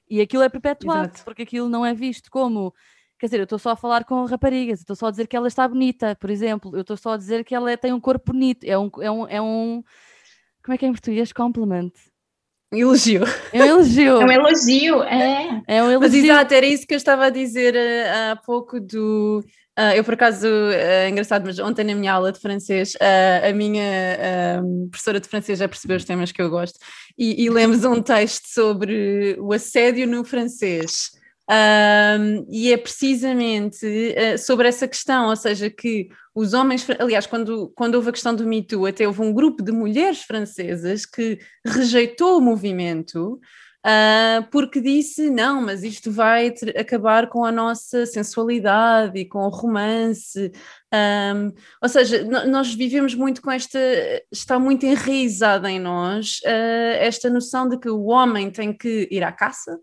E aquilo é perpetuado, Exato. porque aquilo não é visto como quer dizer, eu estou só a falar com raparigas, estou só a dizer que ela está bonita, por exemplo, eu estou só a dizer que ela é, tem um corpo bonito, é um, é um, é um como é que é em português? Compliment. Elogio. É um elogio. É um elogio, é. É um elogio. Mas exato, era isso que eu estava a dizer uh, há pouco do. Uh, eu, por acaso, é uh, engraçado, mas ontem na minha aula de francês, uh, a minha professora de francês já percebeu os temas que eu gosto e, e lemos um texto sobre o assédio no francês. Um, e é precisamente uh, sobre essa questão, ou seja, que os homens, aliás, quando, quando houve a questão do Me Too, até houve um grupo de mulheres francesas que rejeitou o movimento uh, porque disse: não, mas isto vai acabar com a nossa sensualidade e com o romance. Um, ou seja, nós vivemos muito com esta, está muito enraizada em nós uh, esta noção de que o homem tem que ir à caça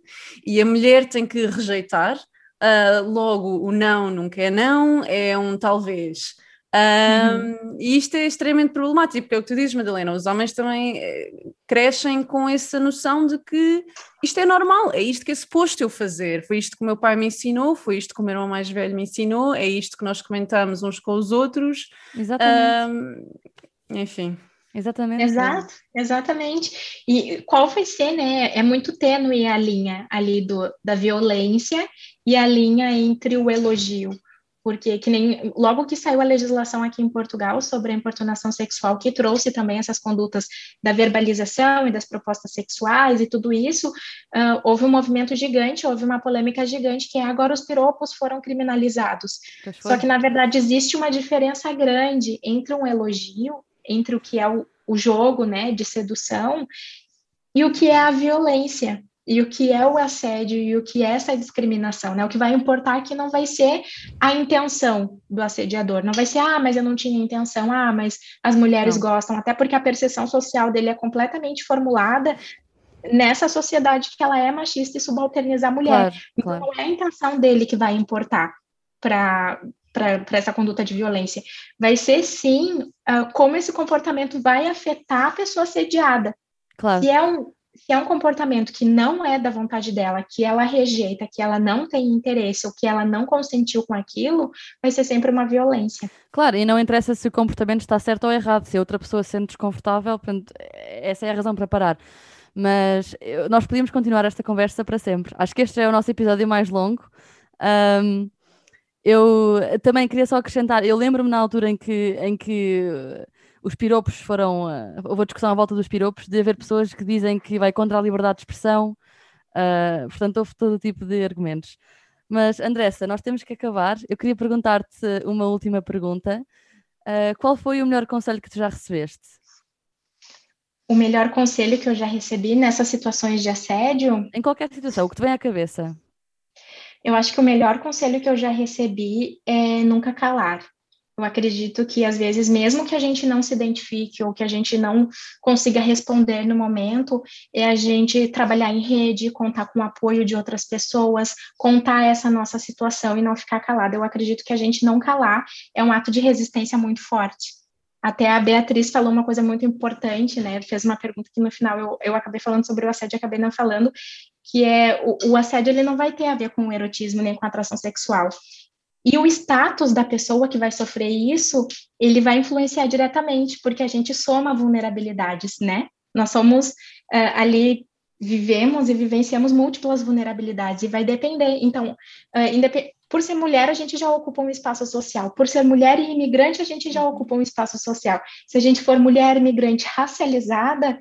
e a mulher tem que rejeitar. Uh, logo, o não nunca é não, é um talvez. Um, uhum. E isto é extremamente problemático, porque é o que tu dizes, Madalena, os homens também eh, crescem com essa noção de que isto é normal, é isto que é suposto eu fazer, foi isto que o meu pai me ensinou, foi isto que o meu irmão mais velho me ensinou, é isto que nós comentamos uns com os outros. Exatamente. Um, enfim. Exatamente. Exato, exatamente. E qual vai ser, né? É muito tênue a linha ali do, da violência e a linha entre o elogio porque que nem logo que saiu a legislação aqui em Portugal sobre a importunação sexual, que trouxe também essas condutas da verbalização e das propostas sexuais e tudo isso, uh, houve um movimento gigante, houve uma polêmica gigante, que é agora os piropos foram criminalizados. Só que, na verdade, existe uma diferença grande entre um elogio, entre o que é o, o jogo né, de sedução, e o que é a violência e o que é o assédio e o que é essa discriminação, né? O que vai importar aqui não vai ser a intenção do assediador, não vai ser, ah, mas eu não tinha intenção, ah, mas as mulheres não. gostam, até porque a percepção social dele é completamente formulada nessa sociedade que ela é machista e subalterniza a mulher. Claro, então claro. não é a intenção dele que vai importar para para essa conduta de violência. Vai ser sim uh, como esse comportamento vai afetar a pessoa assediada. Claro. Se é um, se é um comportamento que não é da vontade dela, que ela rejeita, que ela não tem interesse ou que ela não consentiu com aquilo, vai ser sempre uma violência. Claro, e não interessa se o comportamento está certo ou errado, se a outra pessoa se sente desconfortável, portanto, essa é a razão para parar. Mas nós podíamos continuar esta conversa para sempre. Acho que este é o nosso episódio mais longo. Um, eu também queria só acrescentar, eu lembro-me na altura em que, em que os piropos foram. Uh, houve a discussão à volta dos piropos, de haver pessoas que dizem que vai contra a liberdade de expressão, uh, portanto, houve todo tipo de argumentos. Mas, Andressa, nós temos que acabar. Eu queria perguntar-te uma última pergunta. Uh, qual foi o melhor conselho que tu já recebeste? O melhor conselho que eu já recebi nessas situações de assédio? Em qualquer situação, o que te vem à cabeça? Eu acho que o melhor conselho que eu já recebi é nunca calar. Eu acredito que, às vezes, mesmo que a gente não se identifique ou que a gente não consiga responder no momento, é a gente trabalhar em rede, contar com o apoio de outras pessoas, contar essa nossa situação e não ficar calada. Eu acredito que a gente não calar é um ato de resistência muito forte. Até a Beatriz falou uma coisa muito importante, né? Fez uma pergunta que no final eu, eu acabei falando sobre o assédio, acabei não falando, que é o, o assédio ele não vai ter a ver com o erotismo nem com a atração sexual. E o status da pessoa que vai sofrer isso, ele vai influenciar diretamente, porque a gente soma vulnerabilidades, né? Nós somos uh, ali vivemos e vivenciamos múltiplas vulnerabilidades e vai depender. Então, uh, independ por ser mulher, a gente já ocupa um espaço social. Por ser mulher e imigrante, a gente já ocupa um espaço social. Se a gente for mulher imigrante racializada,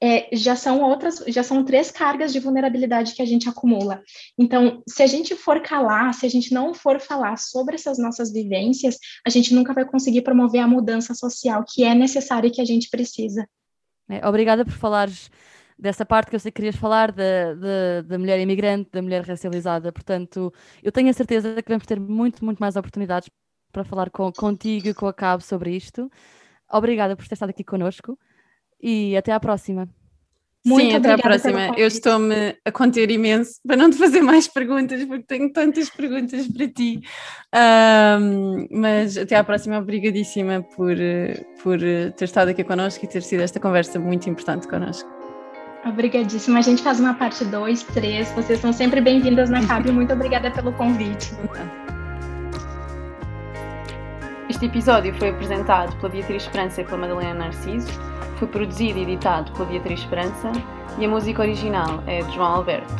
é, já são outras, já são três cargas de vulnerabilidade que a gente acumula. Então, se a gente for calar, se a gente não for falar sobre essas nossas vivências, a gente nunca vai conseguir promover a mudança social que é necessária e que a gente precisa. É, obrigada por falares dessa parte que eu sei que querias falar da, da, da, mulher imigrante, da mulher racializada. Portanto, eu tenho a certeza que vamos ter muito, muito mais oportunidades para falar com, contigo e com a Cabo sobre isto. Obrigada por ter estado aqui connosco e até à próxima. Muito Sim, até à próxima. Eu estou-me a conter imenso para não te fazer mais perguntas, porque tenho tantas perguntas para ti. Um, mas até à próxima, obrigadíssima por, por ter estado aqui connosco e ter sido esta conversa muito importante connosco. Obrigadíssima. A gente faz uma parte 2, 3. Vocês são sempre bem-vindas na CAB. Muito obrigada pelo convite. Este episódio foi apresentado pela Beatriz Esperança e pela Madalena Narciso, foi produzido e editado pela Beatriz Esperança e a música original é de João Alberto.